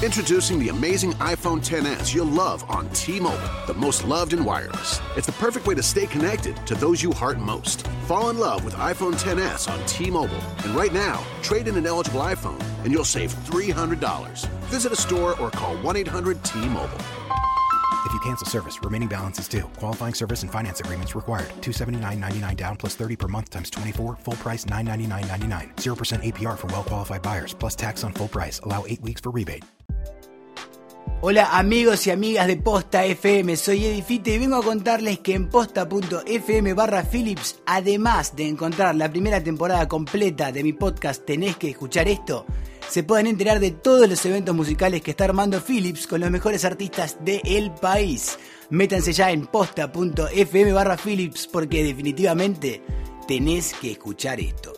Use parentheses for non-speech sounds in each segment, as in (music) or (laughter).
Introducing the amazing iPhone 10s you'll love on T-Mobile, the most loved in wireless. It's the perfect way to stay connected to those you heart most. Fall in love with iPhone 10s on T-Mobile, and right now, trade in an eligible iPhone and you'll save $300. Visit a store or call 1-800-T-Mobile. If you cancel service, remaining balance is due. Qualifying service and finance agreements required. 279.99 down plus 30 per month times 24. Full price 999.99. 0% APR for well qualified buyers plus tax on full price. Allow 8 weeks for rebate. Hola amigos y amigas de Posta FM, soy Edifite y vengo a contarles que en posta.fm barra Philips, además de encontrar la primera temporada completa de mi podcast Tenés que escuchar esto, se pueden enterar de todos los eventos musicales que está armando Philips con los mejores artistas del país. Métanse ya en posta.fm barra Philips porque definitivamente tenés que escuchar esto.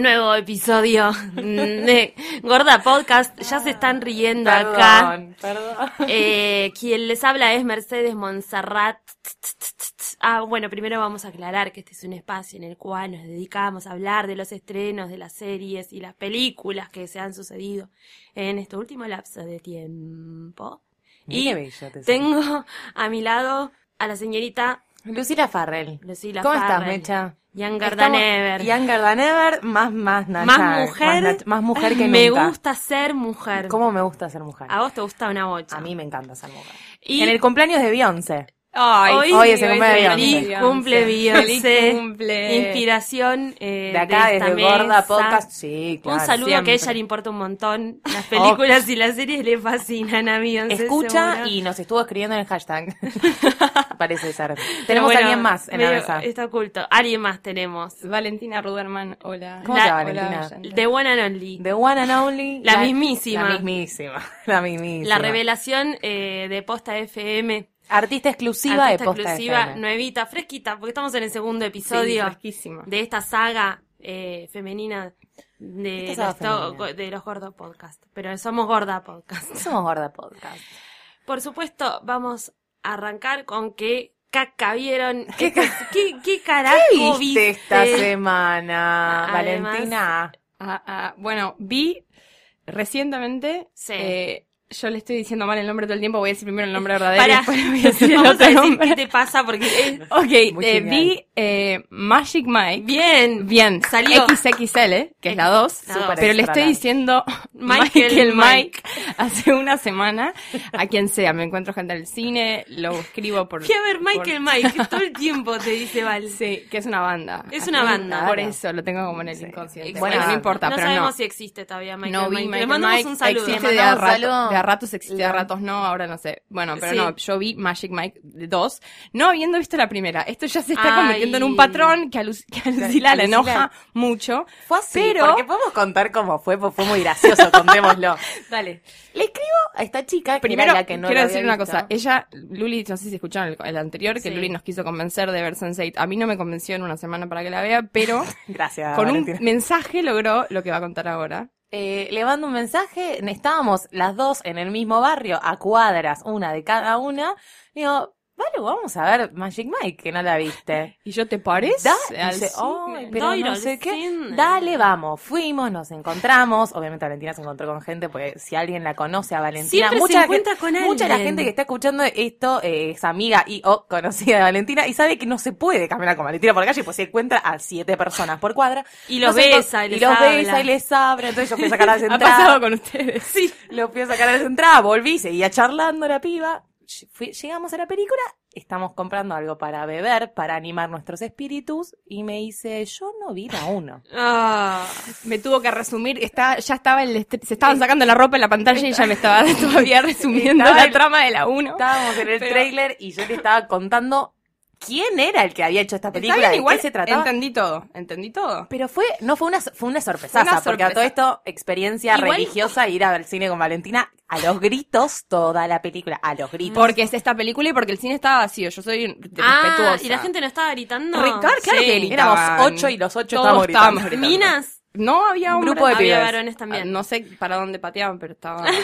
Un nuevo episodio de Gorda Podcast. Ya se están riendo acá. perdón. Eh, quien les habla es Mercedes Monserrat. Ah, bueno, primero vamos a aclarar que este es un espacio en el cual nos dedicamos a hablar de los estrenos, de las series y las películas que se han sucedido en este último lapso de tiempo. Mira Y te tengo a mi lado a la señorita Lucila Farrell. Lucila ¿Cómo estás. Mecha? Younger Estamos- than ever. Younger than ever, más, más Nacha. Más mujer. Más, más mujer que (laughs) Me nunca. gusta ser mujer. ¿Cómo me gusta ser mujer? A vos te gusta una bocha. A mí me encanta ser mujer. Y En el cumpleaños de Beyoncé. Ay, hoy, hoy es el cumpleaños de feliz Beyoncé. cumple Beyoncé. Feliz cumple. Inspiración eh, De acá, de esta desde Gorda. Podcast. Sí, claro. Un saludo siempre. que a ella le importa un montón. Las películas y las series le fascinan a Beyoncé. Escucha seguro. y nos estuvo escribiendo en el hashtag. (laughs) Parece ser. Tenemos bueno, a alguien más en la mesa. Está oculto. Alguien más tenemos. Valentina Ruderman, hola. ¿Cómo Hola, Valentina? oyente. The One and Only. The one and only. La mismísima. La mismísima. (laughs) La mismísima. La revelación eh, de Posta FM. Artista exclusiva artista de Posta exclusiva, FM. nuevita, fresquita, porque estamos en el segundo Sí, episodio. fresquísima. de esta saga eh, femenina de Esta los, femenina. de los Gordo Podcast. Pero somos Gorda Podcast. (laughs) Somos Gorda Podcast. Por supuesto, vamos a arrancar con que caca vieron. (laughs) ¿Qué ¿Qué, qué, qué carajo ¿Qué viste esta viste? semana, Además- Valentina? Ah, ah, bueno, vi recientemente. Sí. eh, yo le estoy diciendo mal el nombre todo el tiempo, voy a decir primero el nombre verdadero Para, y después voy a decir (laughs) el a otro decir nombre. qué te pasa porque es- Ok, eh, vi eh, Magic Mike. bien, Bien, Salió. XXL, que es la 2, La dos. pero le estoy diciendo (laughs) Michael Michael, Mike. Mike. (laughs) hace una semana a quien sea. Me encuentro gente del cine, lo escribo por. Fui a ver por- Michael Mike todo el tiempo, te dice Val. Sí, que es una banda. Es una banda. Por eso lo tengo como en el inconsciente. Bueno, Bueno, no importa, no pero sabemos no. si existe todavía Michael no vi Mike. Michael Le mandamos Mike, un saludo. Existe de a, rato- saludo. de a ratos existe, de a ratos no, ahora no sé. Bueno, pero Sí. no, yo vi Magic Mike 2, no habiendo visto la primera. Esto ya se está Ay. En un patrón que a, Lu- que a Lucila le enoja mucho. Fue así, Pero- porque podemos contar cómo fue, pues fue muy gracioso, (laughs) contémoslo. Dale. Le escribo a esta chica, que Primero, era la que no quiero decir una visto. cosa. Ella, Luli, no sé si escucharon el, el anterior, que Sí. Luli nos quiso convencer de ver Sense8. A mí no me convenció en una semana para que la vea, pero (laughs) Gracias, con un mensaje logró lo que va a contar ahora. Eh, le mando un mensaje, estábamos las dos en el mismo barrio, a cuadras, una de cada una. Digo, Vale, vamos a ver Magic Mike, que no la viste. (laughs) ¿Y yo te parece? Da, dice? "Ay, pero no al sé qué. cine". Dale, vamos. Fuimos, nos encontramos. Obviamente Valentina se encontró con gente, porque si alguien la conoce a Valentina, Siempre se mucha encuentra gente, con mucha de la alguien. gente que está escuchando esto eh, es amiga y o conocida de Valentina y sabe que no se puede caminar con Valentina por la calle, pues se encuentra a siete personas por cuadra. Y los Nos besa y les los habla. besa y les abre. Entonces yo fui a (laughs) sacar las Ha entradas. pasado con ustedes. Sí, lo fui a sacar a las entradas, volví, seguía charlando la piba. Llegamos a la película, estamos comprando algo para beber, para animar nuestros espíritus, y me dice, yo no vi la uno. (laughs) Ah, Me tuvo que resumir, está, ya estaba el se estaban sacando la ropa en la pantalla y ella me estaba (laughs) todavía (laughs) resumiendo Estaba la el- trama de la 1. Estábamos en el Pero- tráiler y yo le estaba contando quién era el que había hecho esta película, bien, de igual qué se trataba. entendí todo, entendí todo. Pero fue, no fue una, fue una sorpresaza, Fue una porque a todo esto, experiencia Igual- religiosa, ir a ver cine con Valentina, a los gritos, toda la película, a los gritos. Porque es esta película y porque el cine estaba vacío. Yo soy ah, respetuosa. y la gente no estaba gritando. Re- claro, claro Sí. que gritaban. Éramos ocho y los ocho Todos estábamos gritando. estábamos gritando. Minas. No había Un grupo de Había pibes. varones también. Ah, No sé para dónde pateaban, pero estaba... (laughs)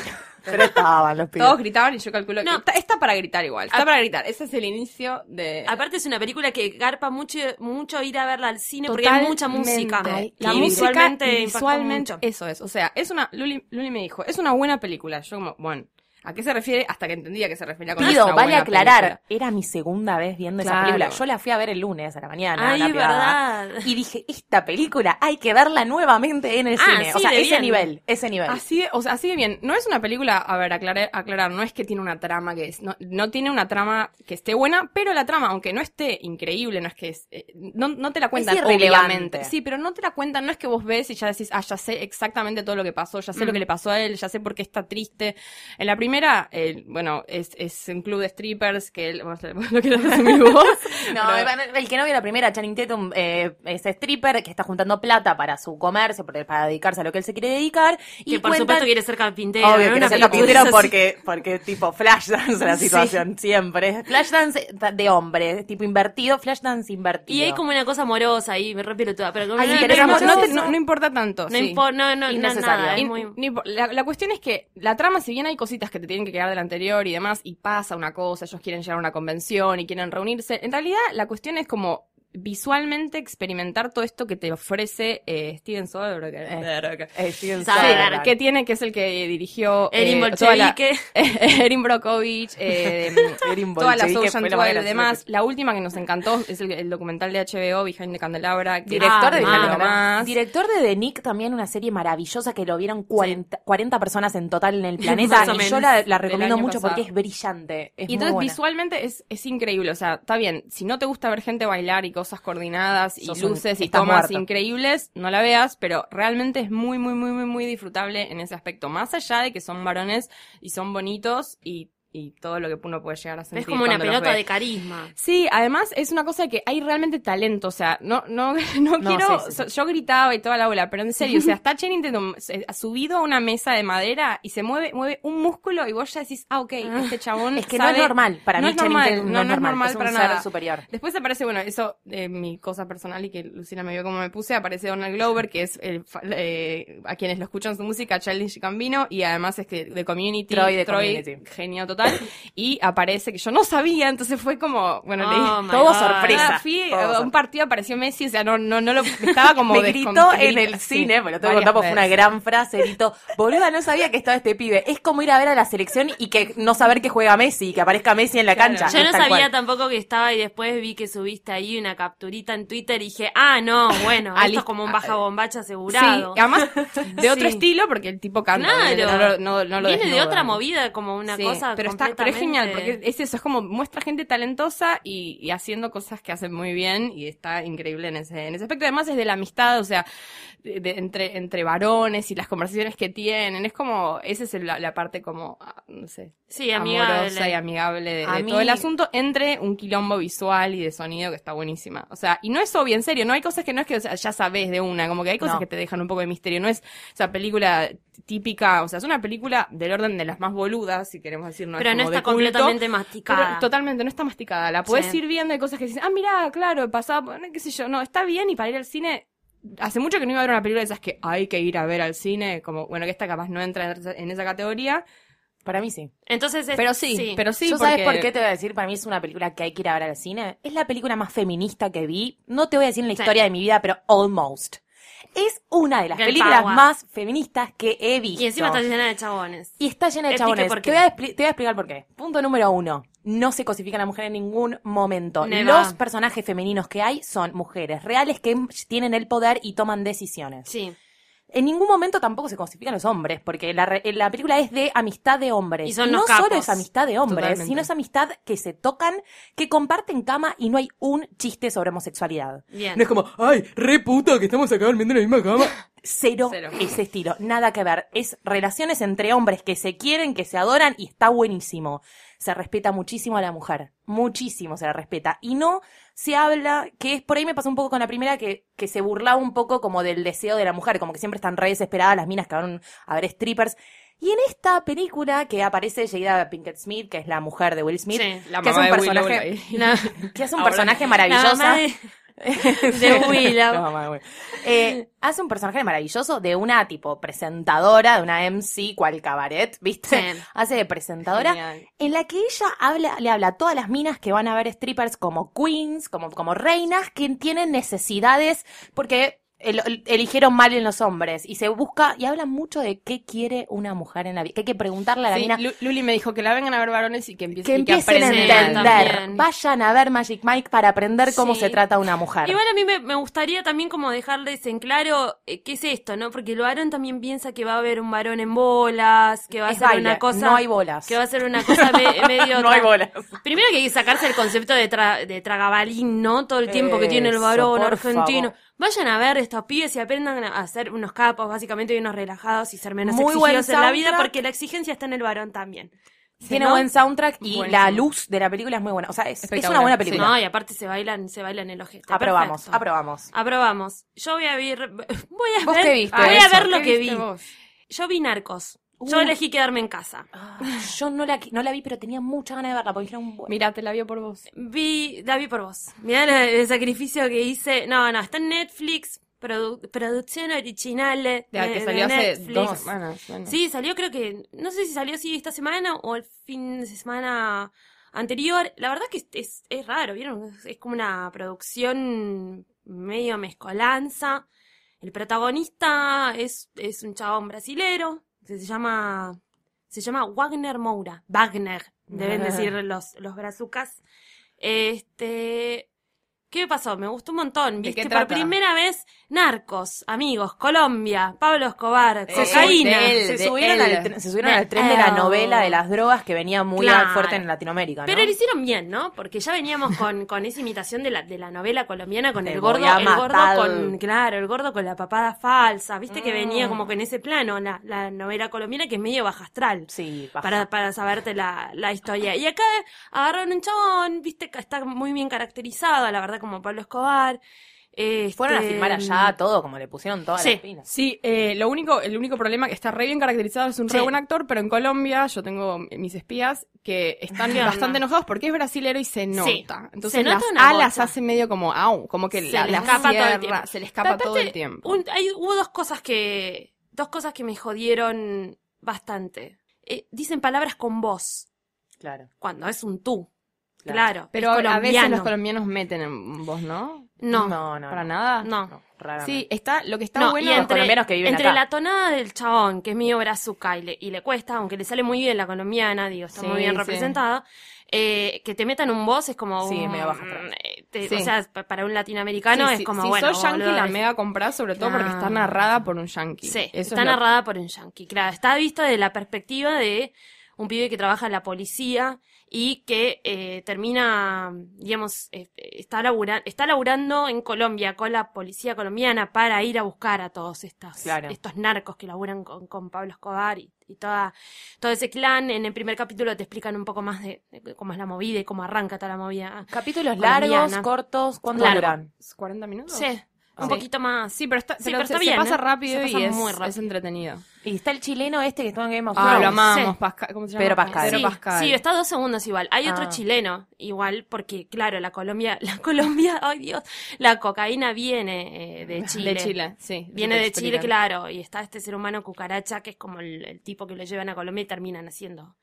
Pero estaban los pibes. Todos gritaban y yo calculo que... No. Está, está para gritar igual, está para gritar. Ese es el inicio de... Aparte es una película que garpa mucho, mucho ir a verla al cine porque hay mucha música. Totalmente. Y La música visualmente y impacta visualmente, mucho. eso es. O sea, es una, Luli, Luli me dijo, es una buena película. Yo como, bueno, ¿a qué se refiere? Hasta que entendía a qué se refería con Pido, es vale aclarar, película. era mi segunda vez viendo esa película. Yo la fui a ver el lunes a la mañana. Ay, verdad. Y dije, esta película hay que verla nuevamente en el Ah, cine. o sea, ese bien. nivel, ese nivel. Así de, o sea, así de bien. No es una película, a ver, aclarar, aclarar, no es que tiene una trama que es, no, no tiene una trama que esté buena, pero la trama, aunque no esté increíble, no es que es, eh, no, no te la cuentan, irrelevante. obviamente. Sí, pero no te la cuentan, no es que vos ves y ya decís, ah, ya sé exactamente todo lo que pasó, ya sé lo que le pasó a él, ya sé por qué está triste. En la primera, eh, bueno, es, es un club de strippers que él, vos (laughs) lo querés resumir vos. (laughs) No, Pero- el- que no vio la primera, Channing Tatum, eh, es stripper que está juntando plata para su comercio, para dedicarse a lo que él se quiere dedicar. Y Que por cuentan- supuesto quiere ser carpintero. Obvio, sea película carpintero porque, porque tipo Flashdance la Sí. situación, siempre. Flashdance de hombre, tipo invertido, Flashdance invertido. Y hay como una cosa amorosa ahí, me re pelotuda, pero como Ay, no- sí, no- pero no, no te- no- no importa tanto. no, sí. impo- no, no, nada, muy- la, la cuestión es que la trama, si bien hay cositas que te tienen que quedar del anterior y demás, y pasa una cosa, ellos quieren llegar a una convención y quieren reunirse, en realidad la cuestión es como visualmente experimentar todo esto que te ofrece eh, Steven Soderbergh. Eh, Steven Sabe, Soderbergh. que tiene, que es el que dirigió Erin eh, toda la- Bolchevique. (laughs) Erin Brockovich, eh, (laughs) Erin todas las Bolchevique Ocean más 12 y demás. que- La última que nos encantó es el, el documental de HBO, Behind the Candelabra. Director de Behind the. Candelabra. Director de The Nick, también una serie maravillosa que lo vieron 40, 40 personas en total en el (laughs) planeta. Y yo la, la recomiendo mucho pasado. porque es brillante. Es Y muy entonces buena. visualmente es, es increíble, o sea, está bien, si no te gusta ver gente bailar y cosas coordinadas y Sos un- luces y tomas muerto. increíbles, no la veas, pero realmente es muy, muy, muy, muy, muy disfrutable en ese aspecto, más allá de que son varones y son bonitos y, y todo lo que uno puede llegar a sentir. Es como una pelota de carisma. Sí, además es una cosa de que hay realmente talento, o sea, no, no, (laughs) no, No, quiero, sí, sí, sí. so- yo gritaba y toda la bola, pero en serio, o sea, (laughs) está Channing Tatum subido a una mesa de madera y se mueve, mueve un músculo y vos ya decís, ah, ok, este chabón Es que no es normal. Para no mí, es Channing normal, Tatum no, no es normal es un para ser nada. superior. Después aparece, bueno, eso mi cosa personal y que Lucina me vio como me puse, aparece Donald Glover, que es el, eh, a quienes lo escuchan su música, Childish Gambino, y además es que de Community, Troy de Community. genio total. Y aparece que yo no sabía, entonces fue como, bueno, Oh leí my todo God. sorpresa. Ah, fui Todo a un partido, apareció Messi, o sea, no, no, no lo, estaba como (laughs) me gritó en el sí, cine, me lo tengo que varias contar porque fue una gran frase, gritó, boluda, no sabía que estaba este pibe. Es como ir a ver a la selección y que no saber que juega Messi, que aparezca Messi en la Claro. cancha. Yo no sabía cual. tampoco que estaba y después vi que subiste ahí una capturita en Twitter y dije, ah, no, bueno, (laughs) Ah, esto es como un Ah, baja eh, bombacha Sí, asegurado. y además de otro Sí. estilo porque el tipo canta, Claro. obviamente, no, lo- no, no lo Viene de otra movida, como una Sí, cosa pero está pero es genial porque es eso es como muestra gente talentosa y, y haciendo cosas que hacen muy bien y está increíble en ese en ese aspecto además es de la amistad o sea de- de- entre entre varones y las conversaciones que tienen es como esa es la, la parte como ah, no sé Sí, amigable. amorosa y amigable de, A de mí- todo el asunto entre un quilombo visual y de sonido que está buenísima o sea y no es obvio en serio no hay cosas que no es que o sea, ya sabes de una como que hay cosas No. que te dejan un poco de misterio no es esa película típica o sea es una película del orden de las más boludas si queremos decir no pero es no como de está culto, completamente pero masticada. totalmente, no está masticada. La puedes Sí. ir viendo, hay cosas que dices, ah, mira, claro, pasaba, bueno, qué sé yo, no, está bien y para ir al cine, hace mucho que no iba a ver una película de esas que hay que ir a ver al cine, como, bueno, que esta capaz no entra en esa- categoría, Para mí sí. Entonces es- pero sí, pero sí, ¿Yo porque... sabes por qué te voy a decir? Para mí es una película que hay que ir a ver al cine. Es la película más feminista que vi. No te voy a decir en la Sí. historia de mi vida, pero almost. Es una de las Girl películas power. más feministas que he visto. Y encima está llena de chabones. Y está llena de Explique chabones. por Te voy, a expli- te voy a explicar por qué. Punto número uno. No se cosifica a la mujer en ningún momento. Never. Los personajes femeninos que hay son mujeres reales que tienen el poder y toman decisiones. Sí. En ningún momento tampoco se cosifican los hombres, porque la, re- la película es de amistad de hombres. Y son no los solo capos. es amistad de hombres, Totalmente. sino es amistad que se tocan, que comparten cama y no hay un chiste sobre homosexualidad. Bien. No es como, ay, re puta que estamos acá durmiendo en la misma cama. (laughs) Cero, Cero. ese estilo, nada que ver. Es relaciones entre hombres que se quieren, que se adoran y está buenísimo. Se respeta muchísimo a la mujer, muchísimo se la respeta. Y no se habla, que es por ahí me pasó un poco con la primera, que, que se burlaba un poco como del deseo de la mujer, como que siempre están re desesperadas las minas que van a ver strippers. Y en esta película que aparece Jada Pinkett Smith, que es la mujer de Will Smith, Sí, La que es un de personaje, (laughs) que hace un Ahora- personaje maravilloso. (laughs) de, Willow. Mamá Will. Eh, hace un personaje maravilloso de una tipo presentadora, de una MC cual cabaret, ¿viste? Sí. Hace de presentadora Genial. en la que ella habla, le habla a todas las minas que van a ver strippers como queens, como, como reinas, que tienen necesidades, porque el- el- eligieron mal en los hombres, y se busca, y habla mucho de qué quiere una mujer en la vida, que hay que preguntarle a la Sí, mina, Lu- Luli me dijo que la vengan a ver varones y que empiecen, que empiecen a entender, también. vayan a ver Magic Mike para aprender cómo Sí. se trata una mujer. Igual a mí me, me gustaría también como dejarles en claro eh, qué es esto, ¿no? Porque el varón también piensa que va a haber un varón en bolas, que va a Es ser baile, una cosa... no hay bolas. Que va a ser una cosa me- (laughs) medio... No hay bolas. Primero que hay que sacarse el concepto de, tra- de tragabalín, ¿no? Todo el tiempo que tiene el varón argentino. favor. Vayan a ver estos pibes y aprendan a ser unos capos, básicamente, y unos relajados y ser menos Muy exigidos en la vida, porque la exigencia está en el varón también. Tiene ¿no? buen soundtrack y Buenísimo. la luz de la película es muy buena. O sea, es, es una buena sí. película. No, y aparte se bailan, se bailan el ojete. aprobamos, Perfecto. aprobamos. Aprobamos. Yo voy a ver, (laughs) voy a ¿Vos ver, qué viste? voy a ver lo ¿Qué que vi. vos? Yo vi Narcos. Yo elegí quedarme en casa. Ah, Yo no la, no la vi, pero tenía mucha ganas de verla porque dijeron, bueno, Mira, te la vio por vos. Vi, la vi por vos. Mirá el, el sacrificio que hice. No, no, está en Netflix. produ- producción original de, De, que de salió hace dos semanas. bueno. Sí, salió creo que, no sé si salió así esta semana o el fin de semana anterior. La verdad que es, es, es raro, ¿vieron? Es, es como una producción medio mezcolanza. El protagonista es, es un chabón brasilero, que se llama, se llama Wagner Moura. Wagner, deben (laughs) decir los, los brazucas. Este, ¿Qué pasó? Me gustó un montón. ¿De ¿Viste? qué Por primera vez, Narcos, amigos, Colombia, Pablo Escobar, Eh, cocaína. de él, se, de subieron él. al, tren- se subieron De al tren de la novela de las drogas que venía muy Claro. fuerte en Latinoamérica, ¿no? Pero lo hicieron bien, ¿no? Porque ya veníamos con, con esa imitación de la, de la novela colombiana con Te el gordo, el gordo con, claro, el gordo con la papada falsa, viste que Mm. venía como con ese plano, la, la novela colombiana que es medio baja astral. Sí, baja. Para, para saberte la, la historia. Y acá agarraron un chabón, viste, que está muy bien caracterizado, la verdad, como Pablo Escobar. Fueron a Este, filmar allá todo, como le pusieron todas Sí. las pilas. Sí, eh, lo único, el único problema que está re bien caracterizado es un re Sí. buen actor, pero en Colombia yo tengo mis espías que están bastante enojados porque es brasilero y se Sí. nota. Entonces Se nota las alas bocha. hace medio como au, como que Se la, le la escapa todo el tiempo. se le escapa todo el tiempo. un- hay- hubo dos cosas que. Dos cosas que me jodieron bastante. Eh, dicen palabras con voz. Claro. cuando es un tú. Claro. Pero es a veces los colombianos meten en vos, ¿no? No, No, no. ¿Para no. nada? no. raramente. Sí, está, lo que está No, bueno y los entre, colombianos que viven entre acá. la tonada del chabón, que es medio brazuca y le, y le cuesta, aunque le sale muy bien la colombiana, digo, está Sí, muy bien sí. representada, eh, que te metan un voz es como Sí, un- medio baja eh, te- Sí. O sea, pa- para un latinoamericano Sí, es como, si bueno, sos yankee la mega comprás sobre todo porque está narrada por un yankee. Sí, Eso está es lo- narrada por un yankee, claro. Está vista de la perspectiva de un pibe que trabaja en la policía y que eh, termina, digamos, eh, está, labura- está laburando en Colombia con la policía colombiana para ir a buscar a todos estos, Claro. estos narcos que laburan con, con Pablo Escobar y, y toda, todo ese clan. En el primer capítulo te explican un poco más de, de cómo es la movida y cómo arranca toda la movida. Capítulos colombiana. largos, cortos, ¿cuánto Largo. duran? ¿40 minutos? Sí, un Sí. poquito más. Sí, pero, está, Sí, pero está se bien, pasa ¿eh? rápido Se pasa y es, muy rápido. es entretenido. Y está el chileno este que estuvo en Game of Ah, lo amamos, Sí. Pascal. ¿Cómo se llama? Pedro Pascal. Pedro sí, Pascal. sí, está dos segundos igual. Hay otro Ah. chileno igual, porque claro, la Colombia, (laughs) la Colombia, ay Dios, la cocaína viene eh, de Chile. De Chile, sí. Viene de Chile, claro, y está este ser humano cucaracha que es como el, el tipo que lo llevan a Colombia y terminan haciendo.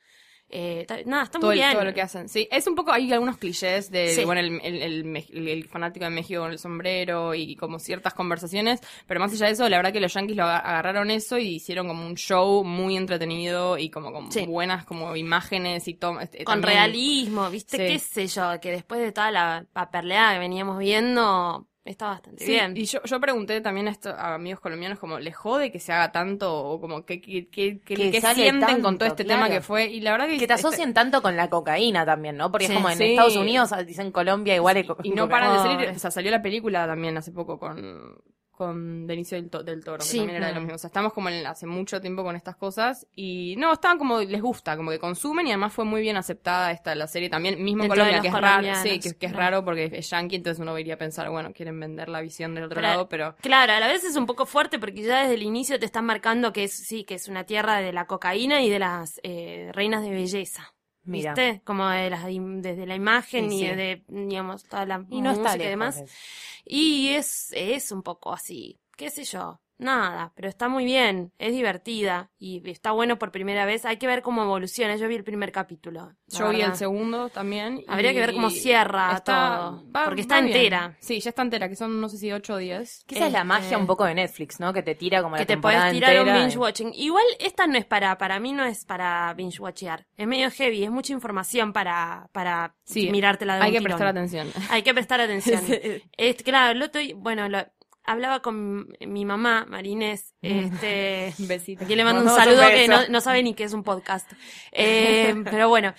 Eh, nada, está todo, muy el- bien. todo lo que hacen. Sí, es un poco, hay algunos clichés de, Sí. bueno, el, el, el me- el- el fanático de México con el sombrero y como ciertas conversaciones, pero más allá de eso, la verdad que los yankees lo aga- agarraron eso y hicieron como un show muy entretenido y como con Sí. buenas como imágenes y todo. Con realismo, ¿viste? Sí. ¿Qué sé yo? Que después de toda la paperleada que veníamos viendo, está bastante Sí, bien. y yo, yo pregunté también a, esto, a amigos colombianos como, ¿les jode que se haga tanto? O como, ¿qué, qué, qué, qué- Que qué sale sienten con todo este claro. tema que fue? Y la verdad que... Que te este- asocien tanto con la cocaína también, ¿no? Porque Sí, es como en sí. Estados Unidos, dicen Colombia igual. es co- Y no paran de salir, (laughs) o sea, salió la película también hace poco con, con Benicio del, To- del Toro, que Sí. también era de lo mismo. O sea, estamos como en- hace mucho tiempo con estas cosas y no, estaban como, les gusta, como que consumen y además fue muy bien aceptada esta la serie también, mismo en Colombia, que es raro, sí, que, que es raro porque es yankee, entonces uno iría a pensar, bueno, quieren vender la visión del otro Pero- lado, pero... Claro, a la vez es un poco fuerte porque ya desde el inicio te están marcando que es, sí, que es una tierra de la cocaína y de las eh, reinas de belleza. Mira. ¿Viste? Como de las, im- desde la imagen Y y, sí. de, digamos, toda la Y no está música y lejos. demás. Y es, es un poco así, qué sé yo, nada, pero está muy bien, es divertida y está bueno por primera vez. Hay que ver cómo evoluciona. Yo vi el primer capítulo. Yo vi el segundo también. y Habría que ver cómo cierra todo, porque está bien. entera. Sí, ya está entera, que son no sé si 8 o 10. Que esa es la Este- magia un poco de Netflix, ¿no? Que te tira como que la te temporada puedes tirar un binge watching. Igual esta no es para, para mí no es para binge watchear. Es medio heavy, es mucha información para, para Sí, mirártela de Hay un que tirón. prestar atención. Hay que prestar (laughs) atención. Este, claro, lo estoy, bueno, lo- hablaba con mi mamá, Marinés, este, (laughs) Besito. aquí le mando un saludo que no sabe ni qué es un podcast. (laughs) Eh, pero bueno,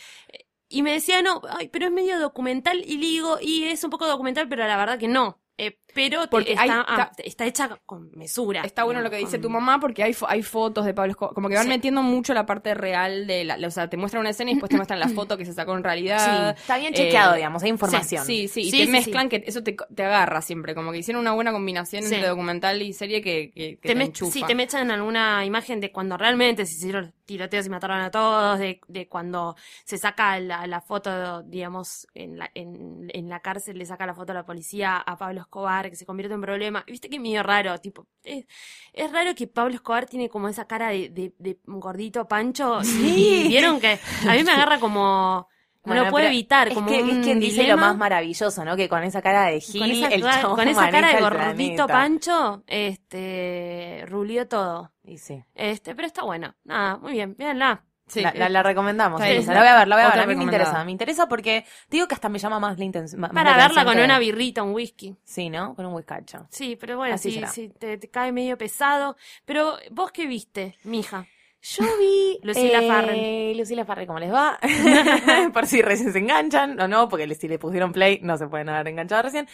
y me decía, no, ay, pero es medio documental, y le digo, y es un poco documental, pero la verdad que no. Eh, pero te- Porque está, hay- ah, está- hecha con mesura. Está bueno lo que dice tu mamá porque hay, hay fotos de Pablo Escobar. Como que van Sí. metiendo mucho la parte real de la, O sea, te muestran una escena y después te muestran la (laughs) foto que se sacó en realidad. Está bien chequeado, Eh, digamos, hay información. Sí, sí, y Sí, te sí, mezclan que eso te, te agarra siempre. Como que hicieron una buena combinación Sí. entre documental y serie que, que, que te te, enchufa. sí, te me echan alguna imagen de cuando realmente se hicieron tiroteos y mataron a todos, de, de cuando se saca la, la foto, digamos, en la, en, en la cárcel le saca la foto a la policía a Pablo Escobar, que se convierte en problema. Viste que medio raro, tipo, es, es raro que Pablo Escobar tiene como esa cara de, de, de gordito pancho. Sí. Y vieron que a mí me (laughs) agarra como... No Bueno, lo puedo pero evitar, es como que, un es quien dice lo más maravilloso, ¿no? Que con esa cara de Gil, con esa, el ca- chabón con esa cara de gordito pancho, este, rulió todo. Y sí. Este, pero está bueno. Nada, muy bien, véanla. Sí, la, la- la recomendamos. Elisa. La voy a ver, la voy a ver. A mí me interesa. Me interesa porque te digo que hasta me llama más la intención. Para verla con una birrita, un whisky. Sí, ¿no? Con un whiskacho. Sí, pero bueno, Así sí, sí, te, te cae medio pesado. Pero, ¿vos qué viste, mija? Yo vi (laughs) Lucila eh, Farren. Lucila Farren, ¿cómo les va? (laughs) Por si recién se enganchan o no, porque si le pusieron play no se pueden haber enganchado recién.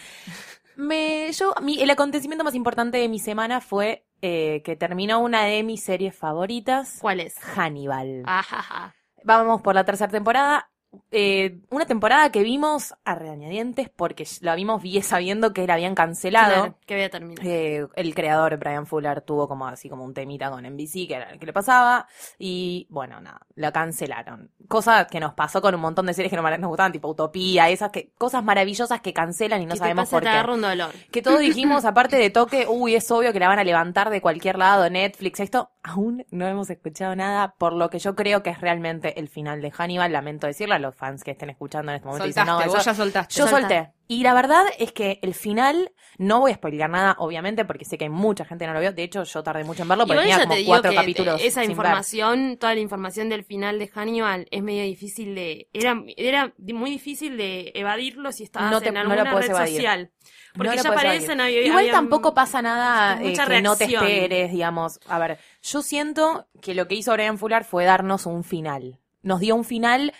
Me, yo, mi, el acontecimiento más importante de mi semana fue eh, que terminó una de mis series favoritas, ¿Cuál es? Hannibal. Ajaja. Vamos por la tercera temporada. Eh, una temporada que vimos a regañadientes porque la vimos bien sabiendo que la habían cancelado. Claro, que voy a terminar. Eh, el creador, Brian Fuller, tuvo como así como un temita con NBC, que era el que le pasaba. Y bueno, nada, la cancelaron. Cosa que nos pasó con un montón de series que no nos gustaban, tipo Utopía, esas que, cosas maravillosas que cancelan y no ¿Qué te sabemos pasa? por Te qué. un dolor. Que todos (laughs) dijimos, aparte de toque, uy, es obvio que la van a levantar de cualquier lado, Netflix, esto. Aún no hemos escuchado nada por lo que yo creo que es realmente el final de Hannibal. Lamento decirlo a los fans que estén escuchando en este momento. y dicen, Soltaste, no, vos eso- ya soltaste. yo solté. Y la verdad es que el final, no voy a spoilear nada, obviamente, porque sé que mucha gente no lo vio. De hecho, yo tardé mucho en verlo porque tenía como te cuatro que capítulos. esa sin ver. información, toda la información del final de Hannibal es medio difícil de... Era, era muy difícil de evadirlo si estabas No te- en alguna red evadir. social. Porque No ya aparecen, había- Igual había tampoco pasa nada eh, que no te esperes, digamos. A ver, yo siento que lo que hizo Brian Fuller fue darnos un final. Nos dio un final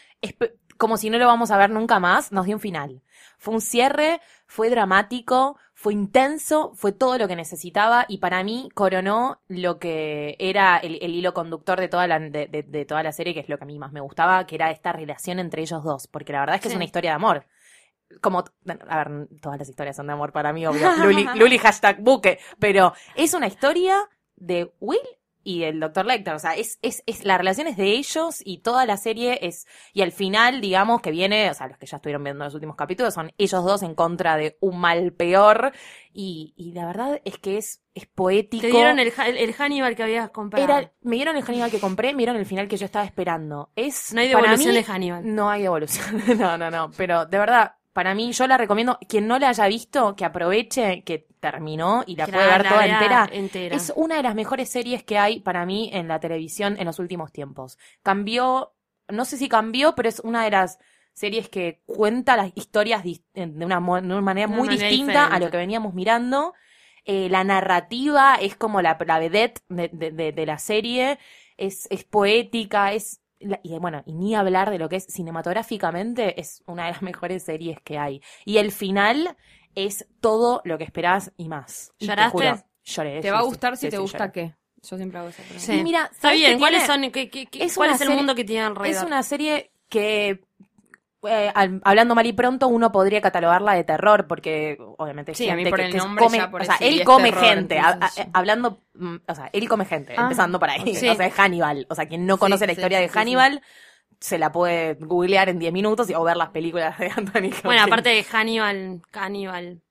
como si no lo vamos a ver nunca más, nos dio un final. Fue un cierre, fue dramático, fue intenso, fue todo lo que necesitaba y para mí coronó lo que era el, el hilo conductor de toda, la, de, de- de toda la serie, que es lo que a mí más me gustaba, que era esta relación entre ellos dos, porque la verdad es que es una historia de amor como, a ver, todas las historias son de amor para mí, obvio. (laughs) Luli, Luli hashtag buque. Pero es una historia de Will y el Dr. Lecter. O sea, es, es, es, la relación es de ellos y toda la serie es, y al final, digamos, que viene, o sea, los que ya estuvieron viendo los últimos capítulos son ellos dos en contra de un mal peor. Y, y la verdad es que es, es poético. Te dieron el, el, el Hannibal que habías comprado. Era, me dieron el Hannibal que compré, me dieron el final que yo estaba esperando. Es, no hay devolución mí, de Hannibal. no hay devolución. (laughs) no, no, no. Pero de verdad, para mí, yo la recomiendo. Quien no la haya visto, que aproveche, que terminó y la puede ver toda entera. entera. Es una de las mejores series que hay para mí en la televisión en los últimos tiempos. Cambió, no sé si cambió, pero es una de las series que cuenta las historias de una, mo- de una manera una muy manera distinta a lo que veníamos mirando. Eh, la narrativa es como la, la vedette de, de- de- de la serie, es, es poética, es y bueno, y ni hablar de lo que es cinematográficamente, es una de las (laughs) mejores series que hay. Y el final es todo lo que esperás y más. Te ¿Lloraste? juro, lloré. ¿Te va a sí, gustar sí, si te sí, gusta lloré. qué? Yo siempre hago esa pregunta. Sí. Y mira, Está ¿sabes bien, ¿cuáles son? ¿Qué, qué- qué- Es ¿Cuál es el serie- mundo que tiene alrededor? Es una serie que, eh, al- hablando mal y pronto, uno podría catalogarla de terror, porque obviamente Sí, a mí gente por que, el que nombre come, o sea, él es come terror, gente, a- entonces- a- hablando, mm, o sea, él come gente, Ah, empezando por ahí, sí. o sea, es Hannibal, o sea, quien no conoce la historia de. Hannibal, se la puede googlear en 10 minutos y, o ver las películas de Anthony (laughs) Hopkins. Bueno, aparte de Hannibal, Hannibal,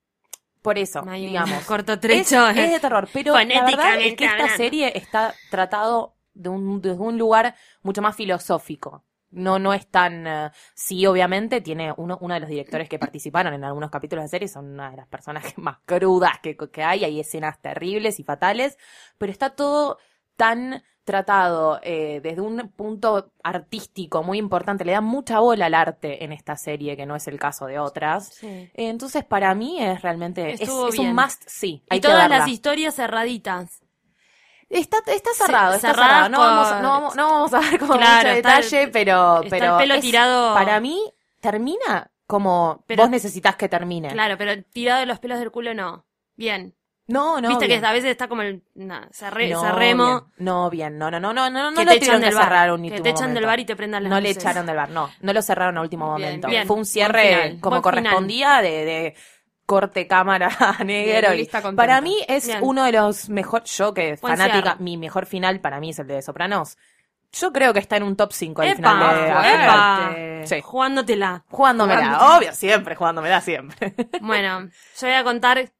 por eso, no digamos. (laughs) corto Es, trecho. es de terror, pero la verdad es que esta serie está tratado de un, desde un lugar mucho más filosófico. No, no es tan. eh, sí, obviamente, tiene uno, uno de los directores que participaron en algunos capítulos de serie, son una de las personas (laughs) más crudas que, que hay, hay escenas terribles y fatales, pero está todo tan tratado eh, desde un punto artístico muy importante, le da mucha bola al arte en esta serie, que no es el caso de otras. Sí. Eh, Entonces, para mí es realmente. Es, es un must, sí. Hay Y que todas verla. las historias cerraditas. Está, está cerrado, está cerrado. No vamos, no, vamos, no vamos a dar como Claro, mucho está el- detalle, pero, está pero el pelo es- tirado- para mí termina como Pero- vos necesitas que termine. Claro, pero tirado de los pelos del culo no. Bien. No, no. Viste bien. que a veces está como el. Nah, cerré- no, cerremos. bien. No, bien. No, no, no, no, no, no que lo te echan del bar. que te echan del momento. bar y te prendan las No le luces. echaron del bar, no. No lo cerraron a último Bien, momento. Fue un cierre final, como buen final. correspondía de, de corte cámara (laughs) negro. Y- para mí es Bien. uno de los mejor, yo que Buen fanática, cierre. mi mejor final para mí es el de Sopranos. Yo creo que está en un top 5 el Epa, final de. Sí. Jugándotela. Jugándomela, Jugándote. obvio, siempre, jugándomela siempre. (laughs) Bueno, yo voy a contar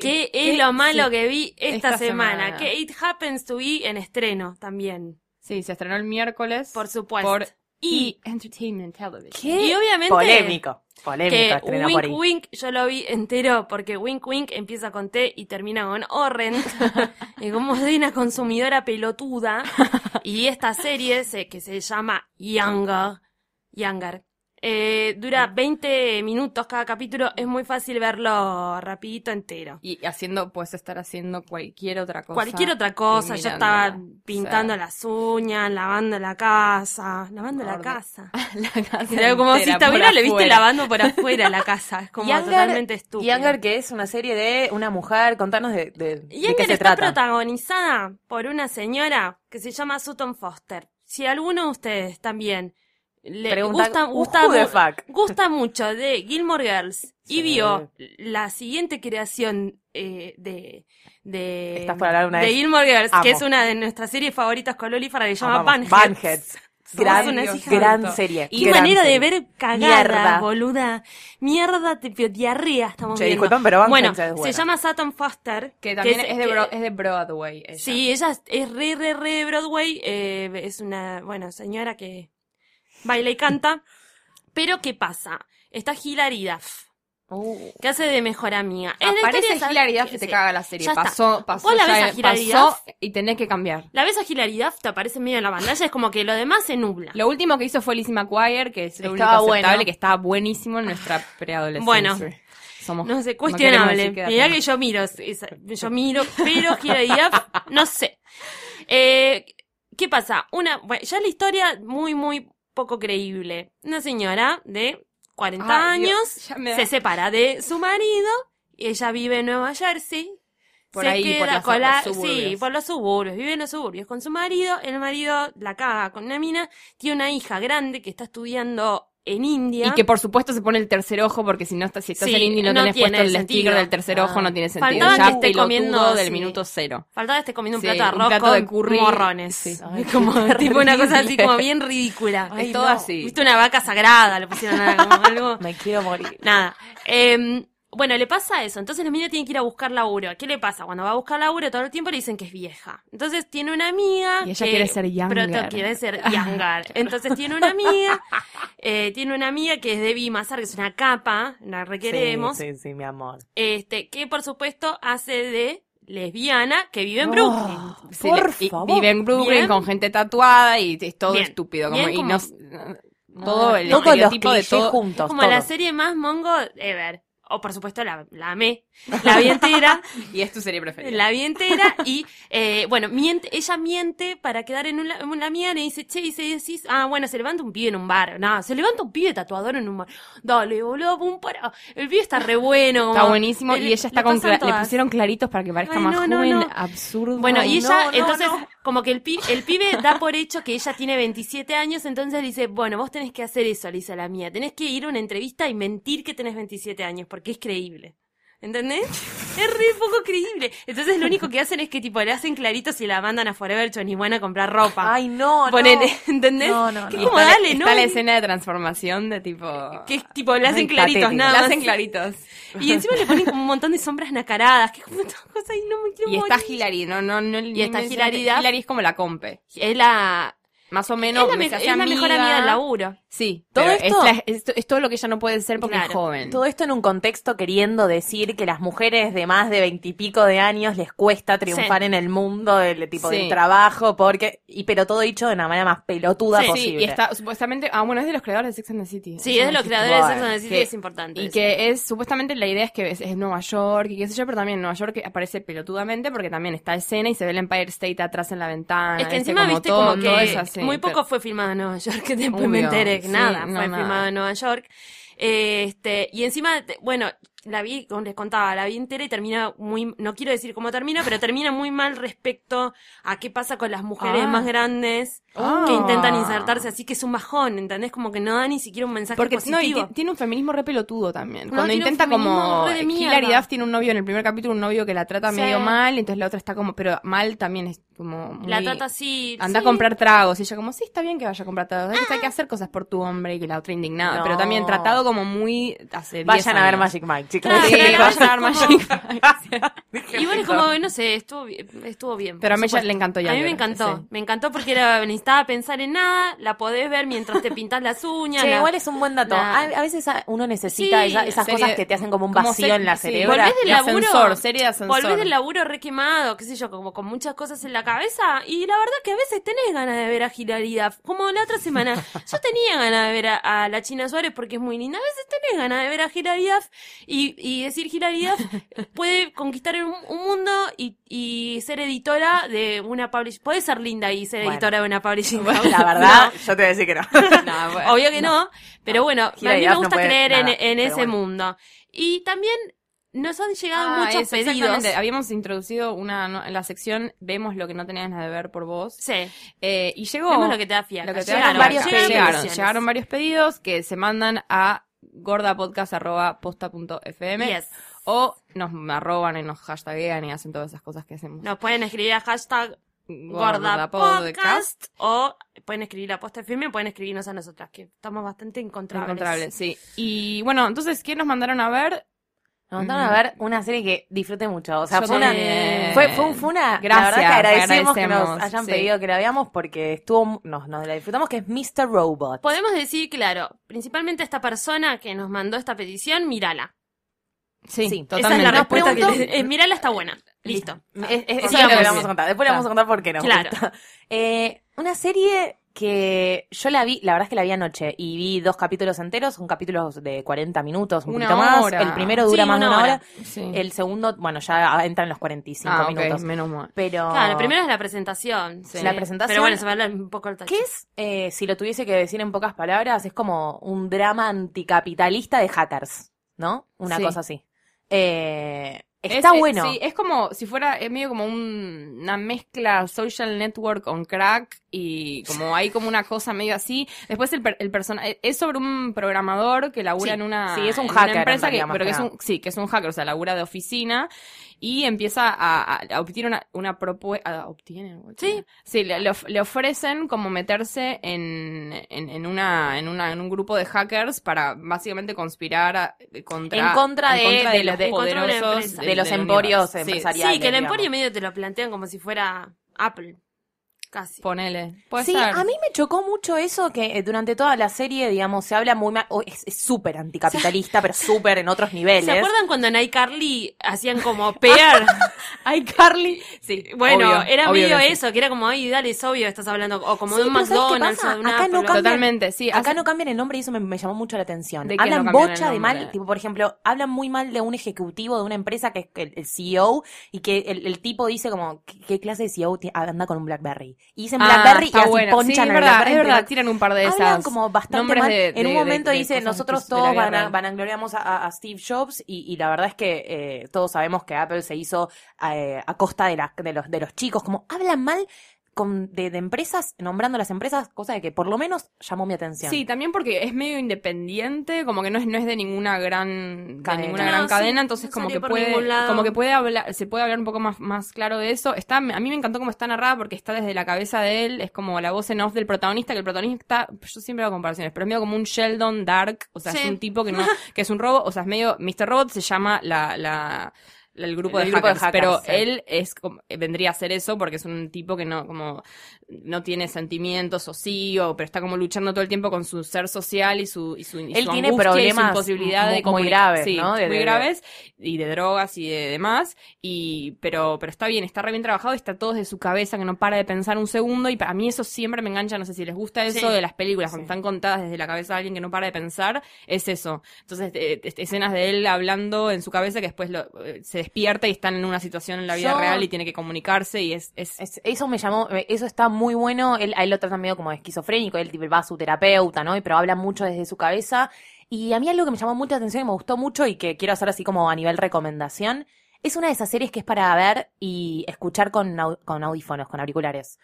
qué es lo malo que vi esta, Esta semana. semana. Que It Happens to Be en estreno también. Sí, se estrenó el miércoles. Por supuesto. Por Y-! Entertainment Television. ¿Qué? Y obviamente- Polémico. Polémico Que Wink por ahí. Wink yo lo vi entero porque Wink Wink empieza con T y termina con Orrent. y (laughs) como soy una consumidora pelotuda (laughs) y esta serie se- que se llama Younger, Younger eh, dura 20 minutos cada capítulo, es muy fácil verlo rapidito entero. Y haciendo, puedes estar haciendo cualquier otra cosa. Cualquier otra cosa, y yo estaba pintando O sea, las uñas, lavando la casa, lavando la casa. (laughs) la casa Pero como si entera estuviera, le viste lavando por (laughs) afuera la casa, es como Younger- totalmente estúpido. Younger, que es una serie de una mujer, contanos de, de, de qué se está trata. protagonizada por una señora que se llama Sutton Foster. Si alguno de ustedes también le Pregunta, gusta, "Who gusta, the mu- fuck?" (laughs) gusta mucho de Gilmore Girls y vio la siguiente creación eh, de, de, Estás por hablar una de vez. Gilmore Girls, Amo. que es una de nuestras series favoritas con Loli Farah, que se llama Amamos. Bunheads. Bunheads. (laughs) Gran, gran serie. Y gran manera de ver Mierda. boluda. Mierda, tipo, diarrea estamos Che, viendo. pero Bueno, se llama Sutton Foster. Que también es, de que- es de Broadway. ella. Sí, ella es, es re, re, re de Broadway. eh, es una, bueno, señora que baila y canta. Pero, ¿qué pasa? Está Hilary Duff, Uh. que hace de mejor amiga. En la Aparece historia, Hilary ¿sabes Duff qué? y te caga la serie. Ya está. Pasó, pasó, Vos la ves ya- a pasó Duff. y tenés que cambiar. La ves a Hilary Duff, te aparece medio en la pantalla, es como que lo demás se nubla. Lo último que hizo fue Lizzie McGuire, que es lo único Estaba aceptable, bueno. que estaba buenísimo en nuestra preadolescencia. Bueno. Somos, No sé, cuestionable. que Mirá que yo miro, esa- yo miro, pero Hilary Duff, no sé. Eh, ¿Qué pasa? Una, bueno, ya la historia muy, muy poco creíble. Una señora de 40 Ay, años Dios, da- se separa de su marido, ella vive en Nueva Jersey. Por se ahí, por queda las- con la, los suburbios. sí, por los suburbios, vive en los suburbios con su marido, el marido la caga con una mina, tiene una hija grande que está estudiando en India. Y que por supuesto se pone el tercer ojo, porque si no estás, si estás Sí, en indie y no, no tenés puesto el sentido. sticker del tercer ojo, no tiene sentido. Faltaba ya que esté comiendo, del sí. minuto cero. Faltaba este comiendo un plato de un arroz plato con de curry. morrones. Sí. Ay, como (laughs) tipo una cosa así como bien (laughs) ridícula. Ay, es todo no. así. Viste una vaca sagrada, le pusieron a- como (laughs) algo. Me quiero morir. Nada. Eh, bueno, le pasa eso. Entonces la mina tiene que ir a buscar laburo. ¿Qué le pasa? Cuando va a buscar laburo todo el tiempo le dicen que es vieja. Entonces tiene una amiga. Y ella que quiere ser younger. quiere ser (laughs) younger. Entonces tiene una amiga. eh, tiene una amiga que es Debbie Mazar, que es una capa. La requeremos. Sí, sí, sí, mi amor. Este, que por supuesto hace de lesbiana que vive en Oh. Brooklyn. Por le- favor. Vive en Brooklyn Bien. con gente tatuada y es todo Bien. estúpido. Como, Bien y como- no- todo el Todos los estereotipo de todo. juntos. Es como todo. la serie más mongo ever. O por supuesto la, la amé. La vi entera. (laughs) Y es tu serie preferida. la vi entera. Y eh, bueno, miente, ella miente para quedar en una, en una. Le dice, che, y se decís, ah, bueno, se levanta un pibe en un bar. No, se levanta un pibe tatuador en un bar. Dale, boludo, pum, para. El pibe está re bueno. Está buenísimo. Y ella está con. Le pusieron claritos para que parezca Ay, más no, joven. no. Absurdo. Bueno, y ella, entonces, como que el pibe, el pibe da por hecho que ella tiene 27 años, entonces dice, bueno, vos tenés que hacer eso, le dice a la mía. Tenés que ir a una entrevista y mentir que tenés 27 años, porque es creíble. ¿Entendés? Es re poco creíble. Entonces lo único que hacen es que tipo le hacen claritos y la mandan a Forever 21 a comprar ropa. Ay, no, no. Ponele, ¿entendés? No, no, Que no. es como, está, la- dale, está ¿no? la escena de transformación de tipo. Que es tipo, le hacen claritos, patético. nada Le más. hacen claritos. Y encima le ponen como un montón de sombras nacaradas, que es como todas cosas y no me quiero Y está morir. Hilary, no, no, no. Y está Hilary Hilary. Es como la compe. Es la, Más o menos. es la, me es la mejor amiga del laburo. Sí. Todo esto- Es, la- es, es todo lo que ella no puede ser porque Claro. es joven. Todo esto en un contexto queriendo decir que las mujeres de más de veintipico de años les cuesta triunfar Sí. en el mundo del tipo Sí. del trabajo, porque, y pero todo dicho de la manera más pelotuda Sí, sí, posible. y está supuestamente. Ah, bueno, es de los creadores de Sex and the City. Sí, es de me los creadores de Sex and the City, que- es importante. Y eso. que es, supuestamente la idea es que es, es Nueva York y qué sé yo, pero también Nueva York aparece pelotudamente porque también está escena y se ve el Empire State atrás en la ventana. Es que encima viste todo, como que es así, muy pero- poco fue filmado en Nueva York, que después me Obvio, enteré que sí, nada, no, fue nada. filmado en Nueva York. Este, y encima, bueno, la vi, como les contaba, la vi entera y termina muy, no quiero decir cómo termina, pero termina muy mal respecto a qué pasa con las mujeres Ah. más grandes Ah. que intentan insertarse, así que es un bajón, ¿entendés? Como que no da ni siquiera un mensaje Porque no, y positivo. ti- tiene un feminismo re pelotudo también. No, Cuando intenta como. Hilary Duff tiene un novio en el primer capítulo, un novio que la trata Sí. medio mal, entonces la otra está como. Pero mal también es como. la trata así. Anda sí. a comprar tragos. Y ella como, sí, está bien que vaya a comprar tragos. Hay que hacer cosas por tu hombre y que la otra indignada. No. Pero también tratado como muy... Hace 10 Vayan a ver. Magic Mike, chicos. Claro, Sí, claro, vayan a ver Magic Mike. Y bueno, (laughs) (laughs) es como, no sé, estuvo bien. Estuvo bien Pero a mí ya le encantó A mí me encantó. sí. Me encantó porque era, necesitaba pensar en nada, la podés ver mientras te pintas las uñas. Che, la- igual es un buen dato. la- A, veces uno necesita Sí, esa- esas serie- cosas que te hacen como un como vacío se- en la sí, cerebro. Volvés del de laburo. ascensor, serie de ascensor. Volvés del laburo re quemado, qué sé yo, como con muchas cosas en la cabeza. Y la verdad que a veces tenés ganas de ver a Hilary Duff. Como la otra semana, (laughs) yo tenía ganas de ver a, a la China Suárez porque es muy linda. A veces tenés ganas de ver a Hilary Duff y, y decir Hilary Duff puede conquistar un, un mundo y, y ser editora de una publishing. Puede ser linda y ser Bueno. editora de una publishing. La (laughs) verdad, yo te voy a decir que no. (laughs) No, bueno. Obvio que no, pero bueno, a mí me gusta puede creer en, nada, en ese mundo. Y también nos han llegado Ah, muchos eso, pedidos. Habíamos introducido una no, en la sección Vemos lo que no tenías nada de ver por vos. Sí. Eh, y llegó. Vemos lo que te da fiaca. Lo que te Llegaron da varios. Llegaron, varios pedidos que se mandan a gordapodcast.posta.fm Yes. o nos arroban y nos hashtaguean y hacen todas esas cosas que hacemos. Nos pueden escribir a hashtag Gorda Podcast o pueden escribir a Posta FM o pueden escribirnos a nosotras, que estamos bastante encontrables. Encontrable, sí. Y bueno, entonces, ¿qué nos mandaron a ver? Nos mandaron a ver una serie que disfruté mucho. O sea, Yo fue una, fue, fue, un- fue una. Gracias, la verdad que agradecemos, que nos hayan sí. pedido que la veamos porque estuvo. Nos, nos la disfrutamos, que es Mr. Robot. Podemos decir, claro, principalmente esta persona que nos mandó esta petición, mírala. Sí, Sí, Esa es totalmente. la Nos respuesta que preguntó- le- eh, Mírala está buena. Listo. Es, es- eso es lo que le vamos a contar. Después le vamos a contar por qué no. Claro. Eh, una serie que yo la vi, la verdad es que la vi anoche y vi dos capítulos enteros, son capítulos de 40 minutos, un Una poquito más. hora. El primero dura Sí, más de una una hora. hora. Sí. El segundo, bueno, ya entra en los 45 ah, minutos. menos mal. Pero. Claro, lo primero es la presentación. sí. La presentación- Pero bueno, se va a hablar un poco el tacho. ¿Qué es, eh, si lo tuviese que decir en pocas palabras, es como un drama anticapitalista de hackers, ¿no? Una Sí. cosa así. Eh, Es- está es- bueno. Sí, es como si fuera, es medio como un- una mezcla social network con crack y como hay como una cosa medio así. Después el, per- el personaje es sobre un programador que labura Sí, en una, sí, es un una hacker, empresa que, pero que es un, sí, que es un hacker, o sea, labura de oficina y empieza a, a- a obtener una, una propuesta, obtiene, Sí. sí, le, le of- le ofrecen como meterse en, en, en una, en una, en un grupo de hackers para básicamente conspirar a- contra, En contra de- en contra de los los- de- poderosos. De los emporios empresariales. Sí, que el digamos. emporio medio te lo plantean como si fuera Apple. Casi. Ponele. Puede Sí, ser. a mí me chocó mucho eso que eh, durante toda la serie, digamos, se habla muy mal, o es súper anticapitalista, (laughs) pero súper en otros niveles. ¿Se acuerdan cuando en iCarly hacían como pear? (laughs) Ay, Carly. Sí, Bueno, obvio, era obvio medio que sí. eso, que era como, ay, dale, es obvio, estás hablando, o como Sí, de un pero ¿sabes qué McDonald's o de un Acá no cambian- Totalmente, sí. Acá hace- no cambian el nombre y eso me, me llamó mucho la atención. ¿De qué Hablan no bocha de mal, tipo, por ejemplo, hablan muy mal de un ejecutivo de una empresa que es el, el CEO y que el, el tipo dice como, ¿qué, qué clase de CEO anda con un Blackberry? Y dicen Ah, Blackberry y está así bueno. ponchan Sí, es verdad, Blackberry es verdad, tiran un par de esas. Hablan como bastante mal. de- en un de- momento de nosotros todos van a, van a a, a Steve Jobs y, y la verdad es que eh, todos sabemos que Apple se hizo eh, a costa de, la- de, los, de los chicos. Como hablan mal con, de, de empresas, nombrando las empresas, cosa de que por lo menos llamó mi atención. Sí, también porque es medio independiente, como que no es, no es de ninguna gran, de Cadena. ninguna No, gran sí, cadena, entonces no como que puede, como que puede hablar, se puede hablar un poco más, más claro de eso. Está, a mí me encantó cómo está narrada porque está desde la cabeza de él, es como la voz en off del protagonista, que el protagonista, yo siempre hago comparaciones, pero es medio como un Sheldon Dark, o sea, es un tipo que no, (laughs) que es un robot, o sea, es medio, Mr. Robot se llama la, la, la- el grupo, El de, grupo de hackers, pero sí. él es como, vendría a ser eso porque es un tipo que no, como, no tiene sentimientos o sí, o, pero está como luchando todo el tiempo con su ser social y su, y su, y Él su tiene y su problemas imposibilidad muy- de muy graves, sí, ¿no? De- muy de- graves y de drogas y de demás y pero pero está bien, está re bien trabajado, está todo desde su cabeza que no para de pensar un segundo y para mí eso siempre me engancha, no sé si les gusta eso Sí. de las películas cuando están contadas desde la cabeza de alguien que no para de pensar, es eso. Entonces, eh, eh, escenas de él hablando en su cabeza que después lo- eh, se despierta y está en una situación en la vida real y tiene que comunicarse y es, es, Es- eso me llamó, eh, eso está muy bueno. Él, él lo tratan medio como esquizofrénico, él va a su terapeuta, ¿no? Pero habla mucho desde su cabeza. Y a mí algo que me llamó mucha atención y me gustó mucho y que quiero hacer así como a nivel recomendación, es una de esas series que es para ver y escuchar con, au- con audífonos, con auriculares.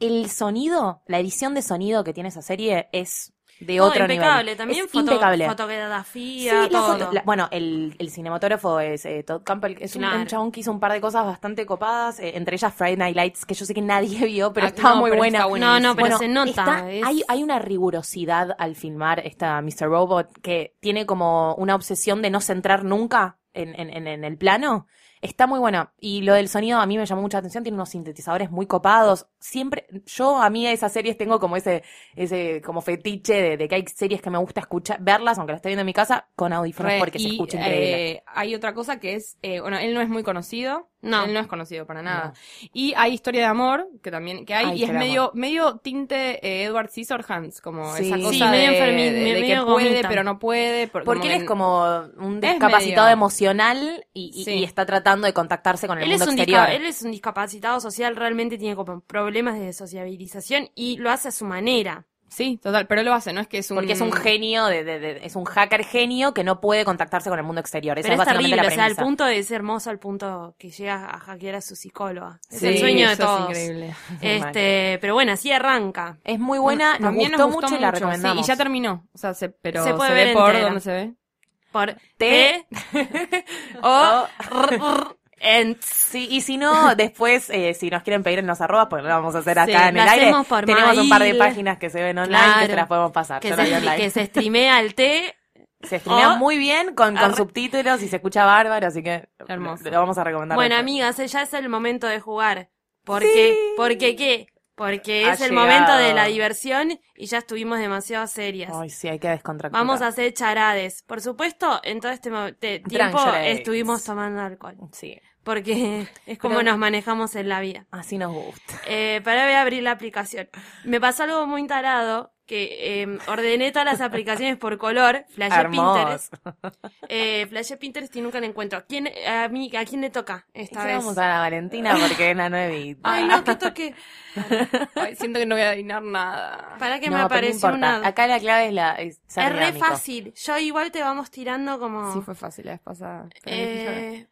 El sonido, la edición de sonido que tiene esa serie es de Todo otro impecable, nivel. también es foto, impecable. fotografía, Sí, la todo. foto- la- bueno, el, el cinematógrafo es eh, Todd Campbell, es un, chabón que hizo un par de cosas bastante copadas, eh, entre ellas Friday Night Lights, que yo sé que nadie (laughs) vio, pero Ah, estaba no, muy pero buena. está No, no, pero Bueno, se nota. está- es- hay, hay una rigurosidad al filmar esta Mr. Robot que tiene como una obsesión de no centrar nunca en, en, en, en el plano. Está muy buena. Y lo del sonido a mí me llamó mucha atención. Tiene unos sintetizadores muy copados. Siempre, yo a mí a esas series tengo como ese, ese como fetiche de, de que hay series que me gusta escuchar, verlas, aunque las esté viendo en mi casa, con audífonos porque se escucha increíble. eh, hay otra cosa que es, eh, bueno, él no es muy conocido. No. Él no es conocido para nada. Y hay historia de amor, que también, que hay, y es medio, medio tinte eh, Edward Scissorhands, como Sí. esa Sí, cosa medio de, de- de medio que puede, gomita. pero no puede. por- Porque él es como un Es discapacitado medio- emocional y, y- Sí. y está tratando de contactarse con el Él es, mundo un exterior. él es un discapacitado social, realmente tiene como problemas de sociabilización y lo hace a su manera. Sí, total, pero él lo hace, no es que es un... Porque es un genio, de, de- de- es un hacker genio que no puede contactarse con el mundo exterior. Esa Pero es es básicamente terrible, la o sea, al punto de ser hermoso al punto que llega a hackear a su psicóloga. Es Sí, el sueño de eso es todos. increíble. (laughs) Este, pero bueno, así arranca. Es muy buena, nos También gustó, mucho y la recomendamos. Sí, y ya terminó. O sea, se, pero Se puede ve ver por entera. dónde se ve. Por T- T (laughs) o R- R- And Sí, y si no, (laughs) después, eh, si nos quieren pedir en los arrobas, pues lo vamos a hacer acá Sí, en el aire. por Tenemos un par de páginas que se ven online que se las podemos pasar. que se, que se streamea el té. Se streamea o- muy bien con, con subtítulos y se escucha bárbaro, así que Hermoso. lo vamos a recomendar. Bueno, amigas, ya es el momento de jugar. ¿Por qué? ¿Porque qué? Porque Ha es el momento de la diversión y ya estuvimos demasiado serias. Ay, sí, hay que descontracturar. Vamos a hacer charades. Por supuesto, en todo este tiempo estuvimos tomando alcohol. Sí, Porque (laughs) es como Pero- nos manejamos en la vida. así nos gusta. Eh, para voy a abrir la aplicación. Me pasó algo muy tarado que eh, ordené todas las aplicaciones por color. Flashé Pinterest. Eh, flashé Pinterest y nunca la encuentro. ¿Quién, a, mí, ¿A quién le toca esta vez? Vamos a la Valentina porque es la nuevita. Ay, no, que toque. (laughs) Ay, siento que no voy a adivinar nada. Para que No, me pero no apareció importa. una. Acá la clave es la es re fácil. Yo igual te vamos tirando como. Sí, fue fácil la vez pasada. eh,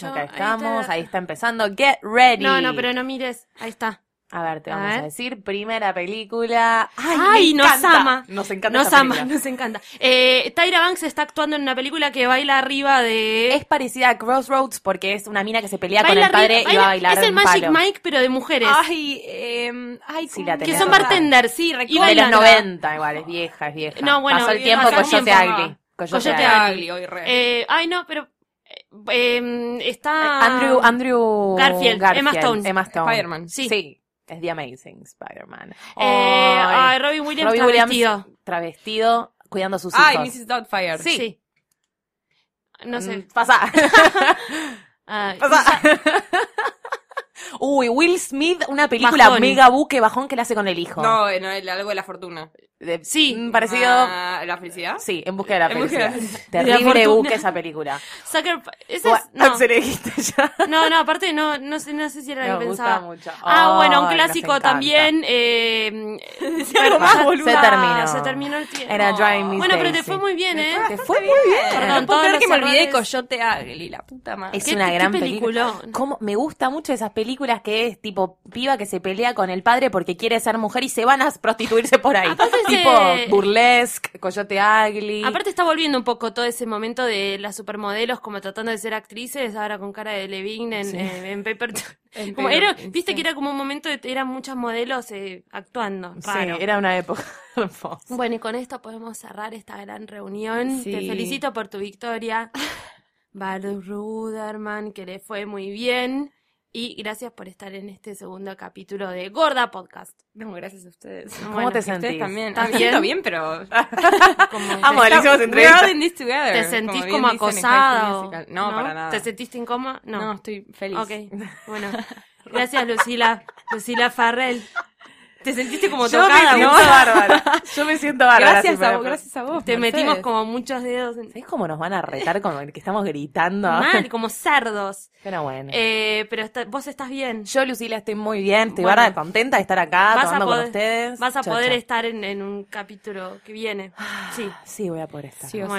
yo- Acá ahí estamos, ahí está empezando. Get ready. No, no, pero no mires. Ahí está. A ver, te vamos a, ver. decir. Primera película. ¡Ay, Ay, nos encanta! ama. Nos encanta Nos ama, película. nos encanta. Eh, Tyra Banks está actuando en una película que baila arriba de. Es parecida a Crossroads porque es una mina que se pelea con el padre arriba- y va a baila- bailar Es el Magic palo. Mike, pero de mujeres. Ay, eh, ay, Sí, ¿cómo- la que son bartenders, sí. Y De los bailan. 90 igual, es vieja, es vieja. No, bueno, Pasó el tiempo, Coyote tiempo. Ugly. Coyote. Ugly. hoy re. Eh, ay, no, pero. Eh, está. Andrew, Andrew Garfield, Emma Stone. Emma Stone. Spider-Man. Sí. Sí. Es The Amazing Spider-Man. Eh, ay, Robin Williams Robbie travestido. travestido, cuidando a sus Ay, hijos. Mrs. Doubtfire. Sí. Sí. No sé. Mm, Pasa. Ay, (laughs) Pasa. Uy, Will Smith, una película Bajón. mega buque bajón que le hace con el hijo. No, no, el- algo de la fortuna. De- Sí. mm, Parecido. Ah, ¿La felicidad? Sí, en busca de la En busca de la felicidad. De la Terrible fortuna. buque esa película. Sucker. Esa Bueno, es. No. se le dijiste ya. no, no, aparte no, no sé, no sé si era Me lo que gusta pensaba. mucho. Ah, bueno, un Ay, nos clásico encanta. también. Eh, (laughs) algo más, ya- boluda. se terminó. Se terminó el tiempo. Era Driving Miss Bueno, pero te Daisy. fue muy bien, ¿eh? Te fue muy bien. Perdón, No puedo todos creer los que me olvidé de errores. Coyote Ugly, la puta madre. Es ¿Qué- una qué gran peliculón? película. ¿Cómo? Me gusta mucho esas películas que es tipo piba que se pelea con el padre porque quiere ser mujer y se van a prostituirse por ahí. Aparte tipo se- burlesque, Coyote Ugly. Aparte está volviendo un poco todo ese momento de las supermodelos como tratando de ser actrices, ahora con cara de Levine en, Sí. eh, en Paper. (laughs) Como era, viste sí. que era como un momento de eran muchas modelos eh, actuando. Sí, era una época. (laughs) Bueno, y con esto podemos cerrar esta gran reunión. Sí. Te felicito por tu victoria. Baruch Ruderman, que le fue muy bien. Y gracias por estar en este segundo capítulo de Gorda Podcast. No, gracias a ustedes. ¿Cómo Bueno, te sentís? también. ¿Está (laughs) Me bien? siento bien, pero... (laughs) Como Amo, le hicimos We're entrevista. together, ¿Te sentís como dicen en High acosada? School o- Musical. No, para nada. ¿Te sentiste incómoda? No. No, estoy feliz. Ok, bueno. (laughs) Gracias, Lucila. Lucila Farrell. ¿Te sentiste como Yo me tocada? siento vos? bárbara. (laughs) Yo me siento bárbara. Gracias si me a vos, gracias a vos. Te metimos como muchos dedos en... ¿Sabés cómo nos van a retar con el que estamos gritando? mal, (laughs) como cerdos. Pero bueno. Eh, pero está- vos estás bien. Yo, Lucila, estoy muy bien. Estoy Bueno. bárbara contenta de estar acá, tomando poder, con ustedes. vas a poder estar en, en un capítulo que viene. Sí. Sí, voy a poder estar. Sí o sí.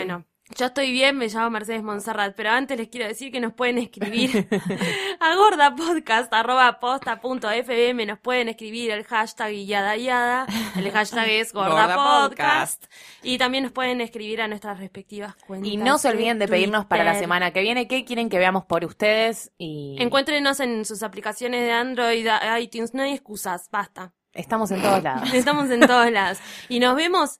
Yo estoy bien, me llamo Mercedes Monserrat, pero antes les quiero decir que nos pueden escribir (laughs) a gordapodcast.posta.fm, nos pueden escribir el hashtag yada yada, el hashtag es (laughs) gordapodcast, y también nos pueden escribir a nuestras respectivas cuentas. Y no se olviden de pedirnos para la semana que viene qué quieren que veamos por ustedes y Encuéntrenos en sus aplicaciones de Android, iTunes, no hay excusas, basta. estamos en todos lados. (laughs) Estamos en todos lados. Y nos vemos,